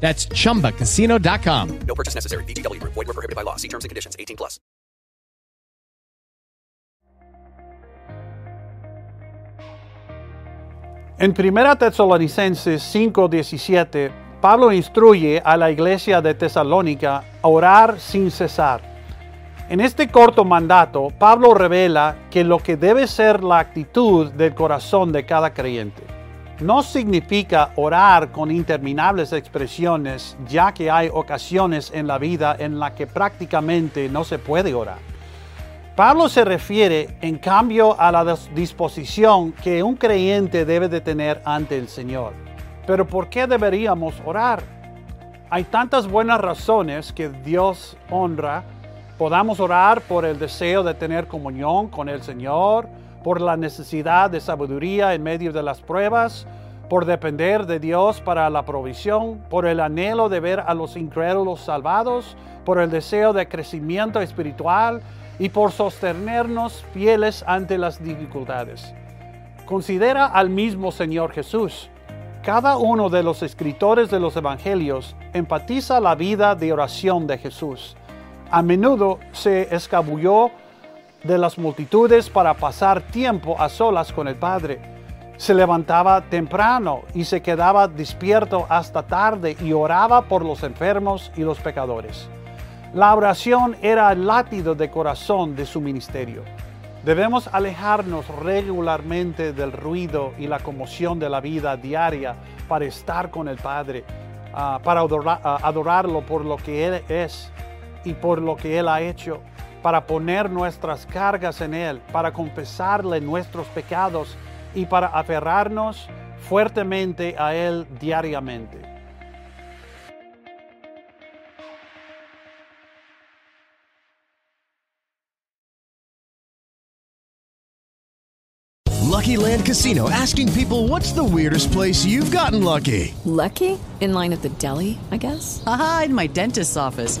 That's chumbacasino.com. No purchase necessary. Group. Void were prohibited by law. See terms and conditions. 18 plus. En 1 Tesalonicenses 5:17, Pablo instruye a la iglesia de Tesalónica a orar sin cesar. En este corto mandato, Pablo revela que lo que debe ser la actitud del corazón de cada creyente. No significa orar con interminables expresiones, ya que hay ocasiones en la vida en las que prácticamente no se puede orar. Pablo se refiere, en cambio, a la disposición que un creyente debe de tener ante el Señor. Pero ¿por qué deberíamos orar? Hay tantas buenas razones que Dios honra. Podamos orar por el deseo de tener comunión con el Señor, por la necesidad de sabiduría en medio de las pruebas, por depender de Dios para la provisión, por el anhelo de ver a los incrédulos salvados, por el deseo de crecimiento espiritual y por sostenernos fieles ante las dificultades. Considera al mismo Señor Jesús. Cada uno de los escritores de los evangelios empatiza la vida de oración de Jesús. A menudo se escabulló de las multitudes para pasar tiempo a solas con el Padre. Se levantaba temprano y se quedaba despierto hasta tarde y oraba por los enfermos y los pecadores. La oración era el látigo de corazón de su ministerio. Debemos alejarnos regularmente del ruido y la conmoción de la vida diaria para estar con el Padre, uh, para uh, adorarlo por lo que Él es y por lo que Él ha hecho, para poner nuestras cargas en Él, para confesarle nuestros pecados y para aferrarnos fuertemente a Él diariamente. Lucky Land Casino asking people what's the weirdest place you've gotten lucky? Lucky? In line at the deli, I guess? Aha, in my dentist's office.